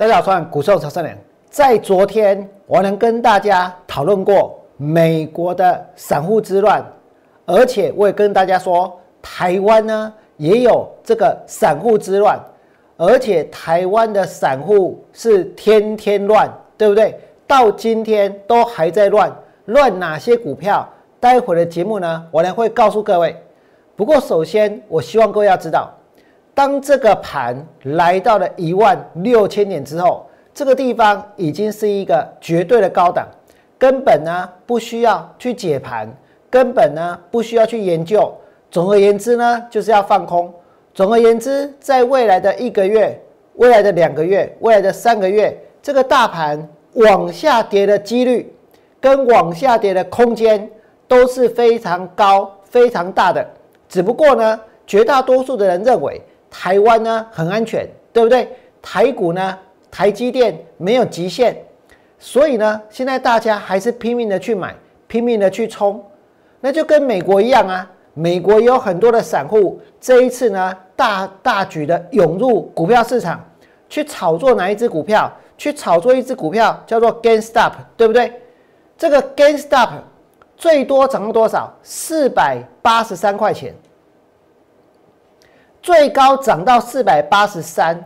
大家好，我是股市曹三连。在昨天，我能跟大家讨论过美国的散户之乱，而且我也跟大家说，台湾呢也有这个散户之乱，而且台湾的散户是天天乱，对不对？到今天都还在乱，乱哪些股票？待会的节目呢，我呢会告诉各位。不过首先，我希望各位要知道。当这个盘来到了一万六千点之后，这个地方已经是一个绝对的高档，根本呢不需要去解盘，根本呢不需要去研究。总而言之呢，就是要放空。总而言之，在未来的一个月、未来的两个月、未来的三个月，这个大盘往下跌的几率跟往下跌的空间都是非常高、非常大的。只不过呢，绝大多数的人认为。台湾呢很安全，对不对？台股呢，台积电没有极限，所以呢，现在大家还是拼命的去买，拼命的去冲，那就跟美国一样啊。美国有很多的散户，这一次呢，大大举的涌入股票市场，去炒作哪一只股票？去炒作一只股票叫做 gain stop，对不对？这个 gain stop 最多涨到多少？四百八十三块钱。最高涨到四百八十三，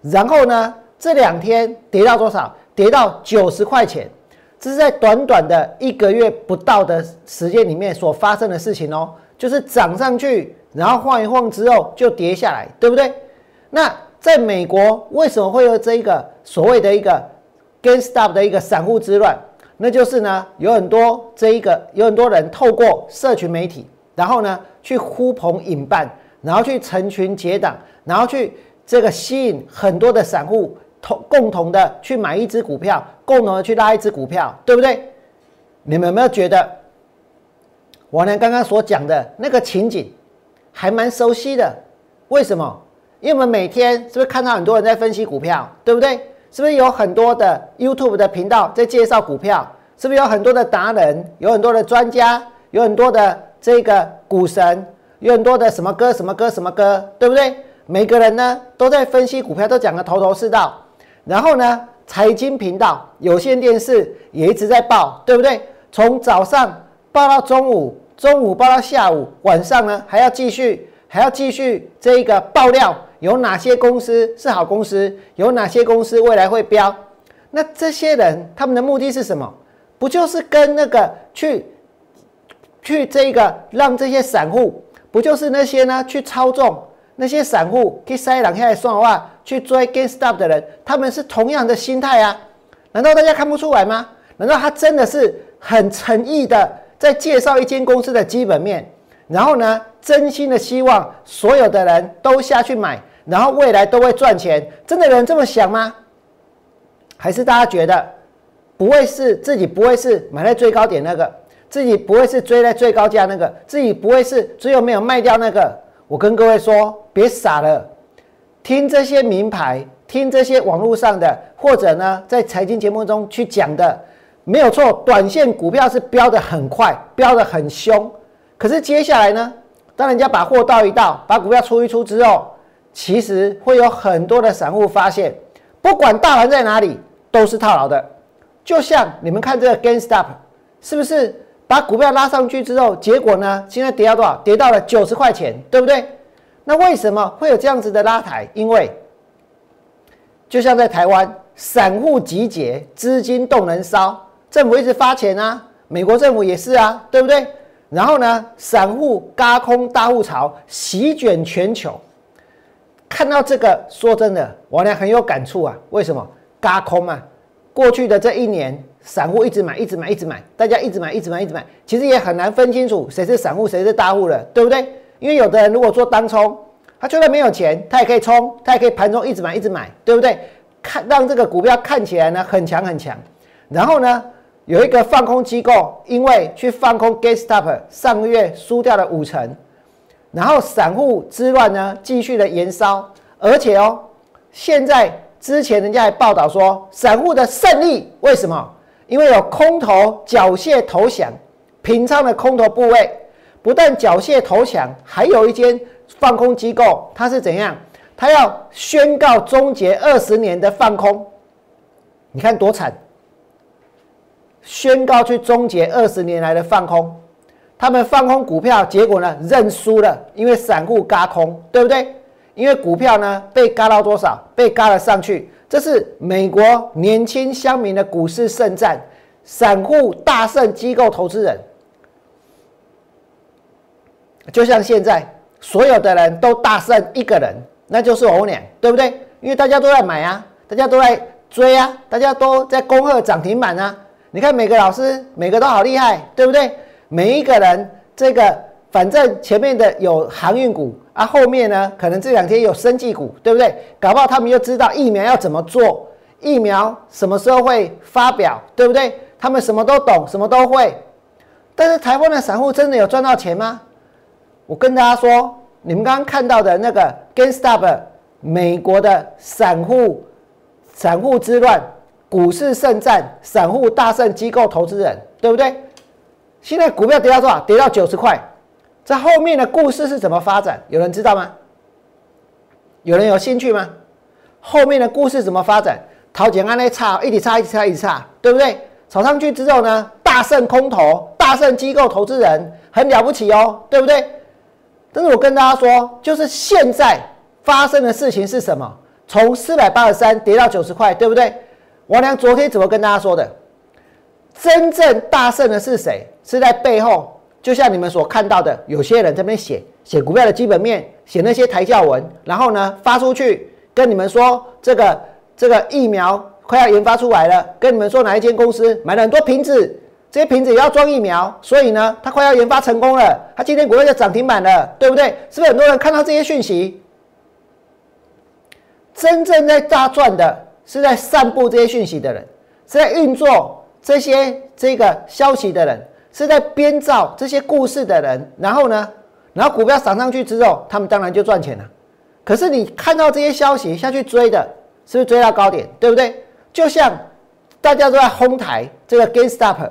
然后呢，这两天跌到多少？跌到九十块钱，这是在短短的一个月不到的时间里面所发生的事情哦。就是涨上去，然后晃一晃之后就跌下来，对不对？那在美国为什么会有这一个所谓的一个 gain stop 的一个散户之乱？那就是呢，有很多这一个有很多人透过社群媒体，然后呢去呼朋引伴。然后去成群结党，然后去这个吸引很多的散户同共同的去买一只股票，共同的去拉一只股票，对不对？你们有没有觉得我呢刚刚所讲的那个情景还蛮熟悉的？为什么？因为我们每天是不是看到很多人在分析股票，对不对？是不是有很多的 YouTube 的频道在介绍股票？是不是有很多的达人，有很多的专家，有很多的这个股神？有很多的什么歌什么歌什么歌，对不对？每个人呢都在分析股票，都讲的头头是道。然后呢，财经频道、有线电视也一直在报，对不对？从早上报到中午，中午报到下午，晚上呢还要继续，还要继续这一个爆料，有哪些公司是好公司，有哪些公司未来会飙。那这些人他们的目的是什么？不就是跟那个去去这个让这些散户？不就是那些呢？去操纵那些散户去塞两下算的话，去追 GameStop 的人，他们是同样的心态啊？难道大家看不出来吗？难道他真的是很诚意的在介绍一间公司的基本面，然后呢，真心的希望所有的人都下去买，然后未来都会赚钱？真的有人这么想吗？还是大家觉得不会是自己不会是买在最高点那个？自己不会是追在最高价那个，自己不会是只有没有卖掉那个。我跟各位说，别傻了，听这些名牌，听这些网络上的，或者呢，在财经节目中去讲的，没有错。短线股票是飙的很快，飙的很凶。可是接下来呢，当人家把货倒一倒，把股票出一出之后，其实会有很多的散户发现，不管大盘在哪里，都是套牢的。就像你们看这个 GameStop，是不是？把股票拉上去之后，结果呢？现在跌到多少？跌到了九十块钱，对不对？那为什么会有这样子的拉抬？因为就像在台湾，散户集结，资金动能烧，政府一直发钱啊，美国政府也是啊，对不对？然后呢，散户嘎空大户潮席卷全球。看到这个，说真的，我呢很有感触啊。为什么？嘎空啊！过去的这一年。散户一直买，一直买，一直买，大家一直买，一直买，一直买，其实也很难分清楚谁是散户，谁是大户了，对不对？因为有的人如果做单冲，他就算没有钱，他也可以冲，他也可以盘中一直买，一直买，对不对？看让这个股票看起来呢很强很强，然后呢有一个放空机构，因为去放空 GameStop，上个月输掉了五成，然后散户之乱呢继续的延烧，而且哦，现在之前人家还报道说散户的胜利，为什么？因为有空头缴械投降，平仓的空头部位不但缴械投降，还有一间放空机构，它是怎样？它要宣告终结二十年的放空，你看多惨！宣告去终结二十年来的放空，他们放空股票，结果呢认输了，因为散户嘎空，对不对？因为股票呢被嘎到多少？被嘎了上去，这是美国年轻乡民的股市圣战，散户大胜机构投资人，就像现在所有的人都大胜一个人，那就是我俩，对不对？因为大家都在买啊，大家都在追啊，大家都在恭贺涨停板啊。你看每个老师，每个都好厉害，对不对？每一个人，这个反正前面的有航运股啊，后面呢可能这两天有生技股，对不对？搞不好他们又知道疫苗要怎么做，疫苗什么时候会发表，对不对？他们什么都懂，什么都会。但是台湾的散户真的有赚到钱吗？我跟大家说，你们刚刚看到的那个 GameStop，美国的散户散户之乱。股市圣战，散户大胜机构投资人，对不对？现在股票跌到多少？跌到九十块。这后面的故事是怎么发展？有人知道吗？有人有兴趣吗？后面的故事怎么发展？陶景安那差，一直差，一直差，一直差，对不对？炒上去之后呢，大胜空头，大胜机构投资人，很了不起哦，对不对？但是我跟大家说，就是现在发生的事情是什么？从四百八十三跌到九十块，对不对？王良昨天怎么跟大家说的？真正大胜的是谁？是在背后，就像你们所看到的，有些人这边写写股票的基本面，写那些抬轿文，然后呢发出去跟你们说，这个这个疫苗快要研发出来了，跟你们说哪一间公司买了很多瓶子，这些瓶子也要装疫苗，所以呢，它快要研发成功了，它今天股票就涨停板了，对不对？是不是很多人看到这些讯息？真正在大赚的。是在散布这些讯息的人，是在运作这些这个消息的人，是在编造这些故事的人。然后呢，然后股票涨上去之后，他们当然就赚钱了。可是你看到这些消息下去追的，是不是追到高点？对不对？就像大家都在哄抬这个 GameStop，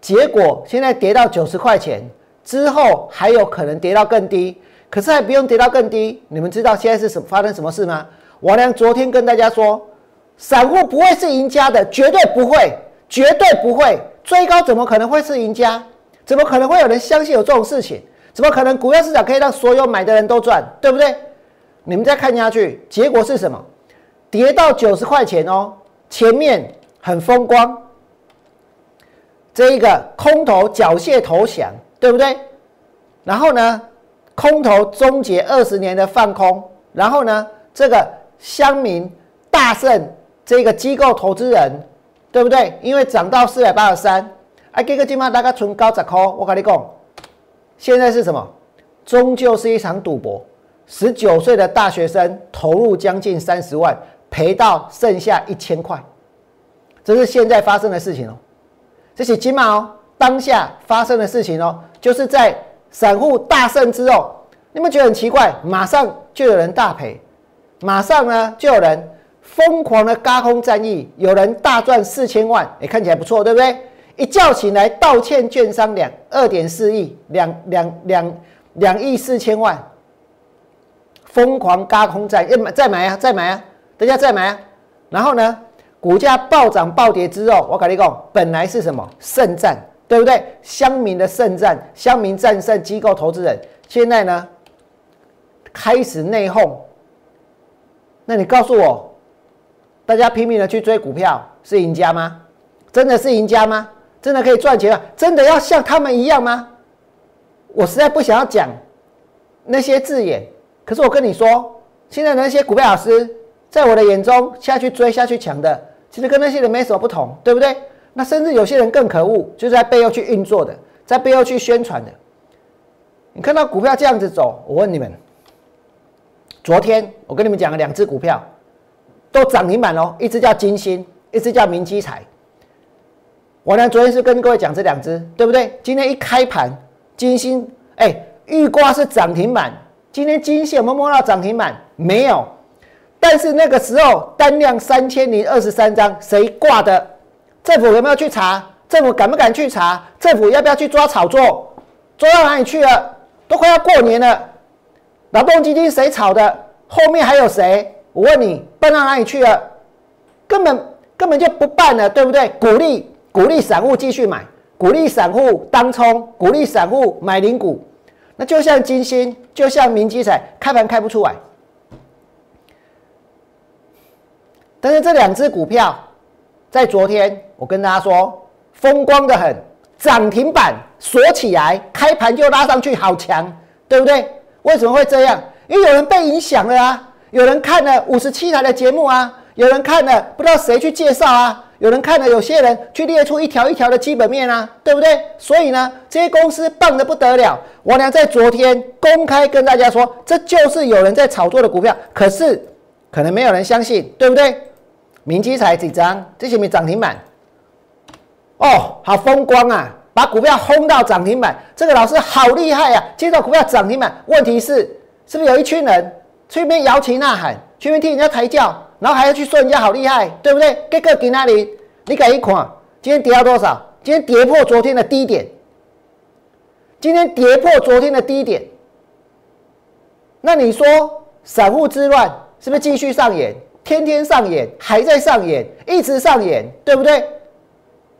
结果现在跌到九十块钱之后，还有可能跌到更低。可是还不用跌到更低，你们知道现在是什发生什么事吗？王良昨天跟大家说。散户不会是赢家的，绝对不会，绝对不会追高，怎么可能会是赢家？怎么可能会有人相信有这种事情？怎么可能股票市场可以让所有买的人都赚？对不对？你们再看下去，结果是什么？跌到九十块钱哦，前面很风光，这一个空头缴械投降，对不对？然后呢，空头终结二十年的放空，然后呢，这个乡民大胜。这个机构投资人，对不对？因为涨到四百八十三，哎，这个金马大概存高十块。我跟你讲，现在是什么？终究是一场赌博。十九岁的大学生投入将近三十万，赔到剩下一千块，这是现在发生的事情哦。这是金马哦，当下发生的事情哦，就是在散户大胜之后，你们觉得很奇怪？马上就有人大赔，马上呢就有人。疯狂的高空战役，有人大赚四千万，哎，看起来不错，对不对？一叫醒来，道歉券商两二点四亿，两两两两亿四千万，疯狂高空战，要买再买啊，再买啊，大家再买啊。然后呢，股价暴涨暴跌之后，我跟你讲，本来是什么圣战，对不对？乡民的圣战，乡民战胜机构投资人，现在呢开始内讧。那你告诉我？大家拼命的去追股票，是赢家吗？真的是赢家吗？真的可以赚钱吗？真的要像他们一样吗？我实在不想要讲那些字眼，可是我跟你说，现在那些股票老师，在我的眼中下去追下去抢的，其实跟那些人没什么不同，对不对？那甚至有些人更可恶，就是在背后去运作的，在背后去宣传的。你看到股票这样子走，我问你们，昨天我跟你们讲了两只股票。都涨停板哦，一只叫金星，一只叫明基彩。我呢，昨天是跟各位讲这两只，对不对？今天一开盘，金星哎，预挂是涨停板。今天金星有没有摸到涨停板？没有。但是那个时候单量三千零二十三张，谁挂的？政府有没有去查？政府敢不敢去查？政府要不要去抓炒作？抓到哪里去了？都快要过年了，劳动基金谁炒的？后面还有谁？我问你，搬到哪里去了？根本根本就不办了，对不对？鼓励鼓励散户继续买，鼓励散户当冲，鼓励散户买零股。那就像金星，就像明基彩，开盘开不出来。但是这两只股票在昨天，我跟大家说，风光的很，涨停板锁起来，开盘就拉上去，好强，对不对？为什么会这样？因为有人被影响了啊，有人看了五十七台的节目啊，有人看了不知道谁去介绍啊，有人看了有些人去列出一条一条的基本面啊，对不对？所以呢，这些公司棒的不得了。我俩在昨天公开跟大家说，这就是有人在炒作的股票，可是可能没有人相信，对不对？明基才几张？这些没涨停板？哦，好风光啊！把股票轰到涨停板，这个老师好厉害呀！接到股票涨停板，问题是是不是有一群人去那边摇旗呐喊，去那边替人家抬轿，然后还要去说人家好厉害，对不对？这个给哪里？你敢一款，今天跌到多少？今天跌破昨天的低点，今天跌破昨天的低点，那你说散户之乱是不是继续上演？天天上演，还在上演，一直上演，对不对？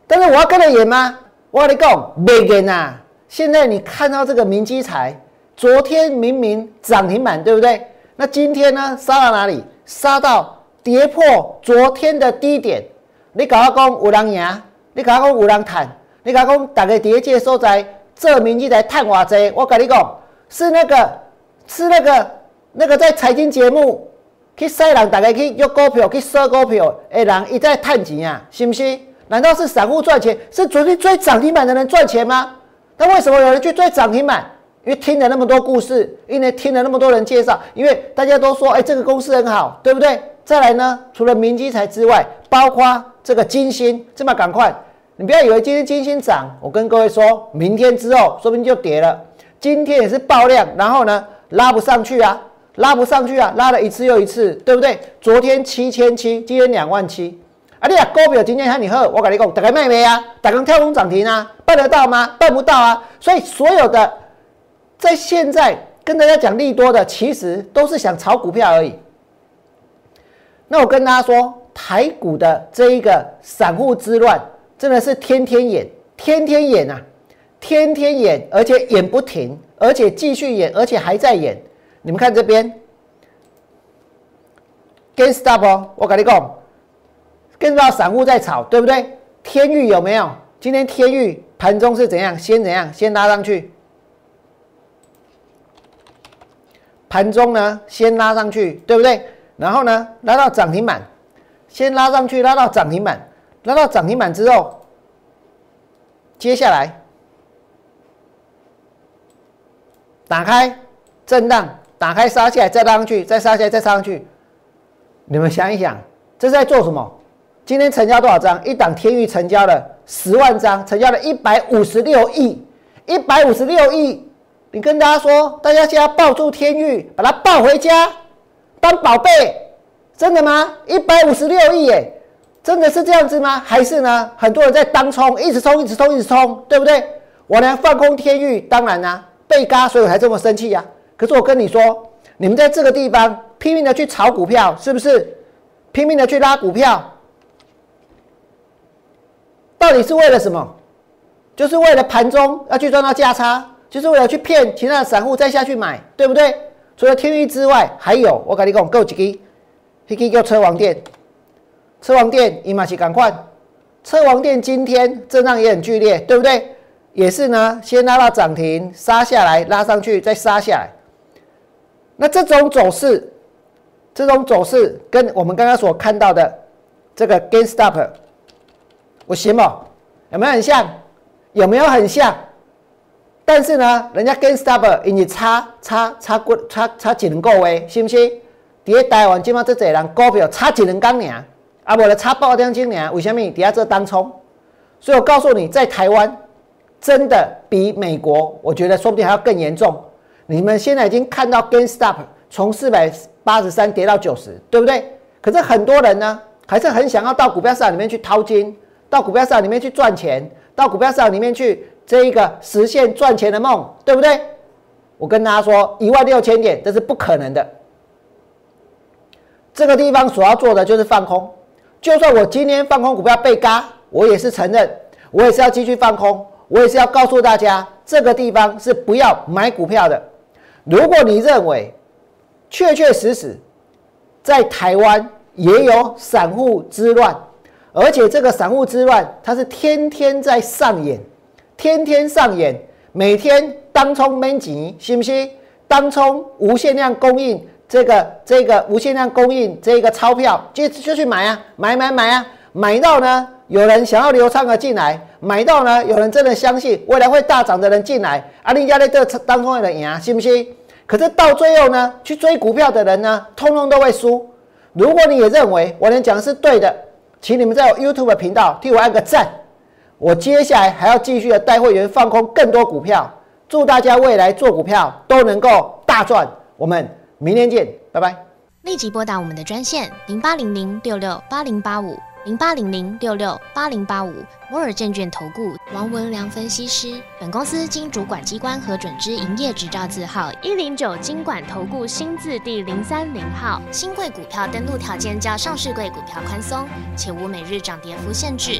但是我要跟着演吗？我跟你讲，没跟呐。现在你看到这个明基财，昨天明明涨停板，对不对？那今天呢？杀到哪里？杀到跌破昨天的低点。你搞我讲有人赢，你搞我讲有人谈，你搞我讲大家跌界所在，这明基财探偌济？我跟你讲，是那个，是那个，那个在财经节目。去塞人，大家去约股票，去收股票的人一再探钱啊，是不是？难道是散户赚钱？是昨天追涨停板的人赚钱吗？那为什么有人去追涨停板？因为听了那么多故事，因为听了那么多人介绍，因为大家都说，哎，这个公司很好，对不对？再来呢，除了明基材之外，包括这个金星，这么赶快，你不要以为今天金星涨，我跟各位说，明天之后说不定就跌了。今天也是爆量，然后呢，拉不上去啊。拉不上去啊，拉了一次又一次，对不对？昨天七千七，今天两万七，啊，你啊股票今天喊你喝，我跟你讲，大家卖没啊？大家跳空涨停啊？办得到吗？办不到啊！所以所有的在现在跟大家讲利多的，其实都是想炒股票而已。那我跟大家说，台股的这一个散户之乱，真的是天天演，天天演啊，天天演，而且演不停，而且继续演，而且还在演。你们看这边，gain stop 哦，我跟你讲，跟到散户在炒，对不对？天域有没有？今天天域盘中是怎样？先怎样？先拉上去，盘中呢，先拉上去，对不对？然后呢，拉到涨停板，先拉上去，拉到涨停板，拉到涨停板之后，接下来打开震荡。打开杀下来，再拉上去，再杀下来，再杀上去。你们想一想，这是在做什么？今天成交多少张？一档天域成交了十万张，成交了一百五十六亿，一百五十六亿。你跟大家说，大家现在抱住天域，把它抱回家当宝贝，真的吗？一百五十六亿，耶，真的是这样子吗？还是呢？很多人在当冲，一直冲，一直冲，一直冲，对不对？我呢放空天域，当然啦，被嘎，所以我才这么生气呀。可是我跟你说，你们在这个地方拼命的去炒股票，是不是？拼命的去拉股票，到底是为了什么？就是为了盘中要去赚到价差，就是为了去骗其他的散户再下去买，对不对？除了天域之外，还有我跟你讲，够几个？一个叫车王店，车王店伊玛奇赶快，车王店今天震荡也很剧烈，对不对？也是呢，先拉到涨停，杀下来，拉上去，再杀下来。那这种走势，这种走势跟我们刚刚所看到的这个 gain stop，我行不？有没有很像？有没有很像？但是呢，人家 gain stop 因为差差差过差差几能个位，信不信？伫咧台湾即马这侪人股票差几能港尔，啊，无了差半点钟尔，为什么？底下这当冲。所以我告诉你，在台湾真的比美国，我觉得说不定还要更严重。你们现在已经看到 gain stop 从四百八十三跌到九十，对不对？可是很多人呢，还是很想要到股票市场里面去掏金，到股票市场里面去赚钱，到股票市场里面去这一个实现赚钱的梦，对不对？我跟大家说，一万六千点这是不可能的。这个地方所要做的就是放空，就算我今天放空股票被嘎，我也是承认，我也是要继续放空，我也是要告诉大家，这个地方是不要买股票的。如果你认为确确实实在台湾也有散户之乱，而且这个散户之乱它是天天在上演，天天上演，每天当冲闷钱，信不信？当冲无限量供应。这个这个无限量供应这个钞票就就去买啊，买买买啊，买到呢有人想要流畅的进来，买到呢有人真的相信未来会大涨的人进来，啊，人家在这当中的人赢，信不信？可是到最后呢，去追股票的人呢，通通都会输。如果你也认为我能讲的是对的，请你们在我 YouTube 频道替我按个赞。我接下来还要继续的带会员放空更多股票，祝大家未来做股票都能够大赚。我们。明天见，拜拜！立即拨打我们的专线零八零零六六八零八五零八零零六六八零八五摩尔证券投顾王文良分析师。本公司经主管机关核准之营业执照字号一零九金管投顾新字第零三零号。新贵股票登录条件较上市贵股票宽松，且无每日涨跌幅限制。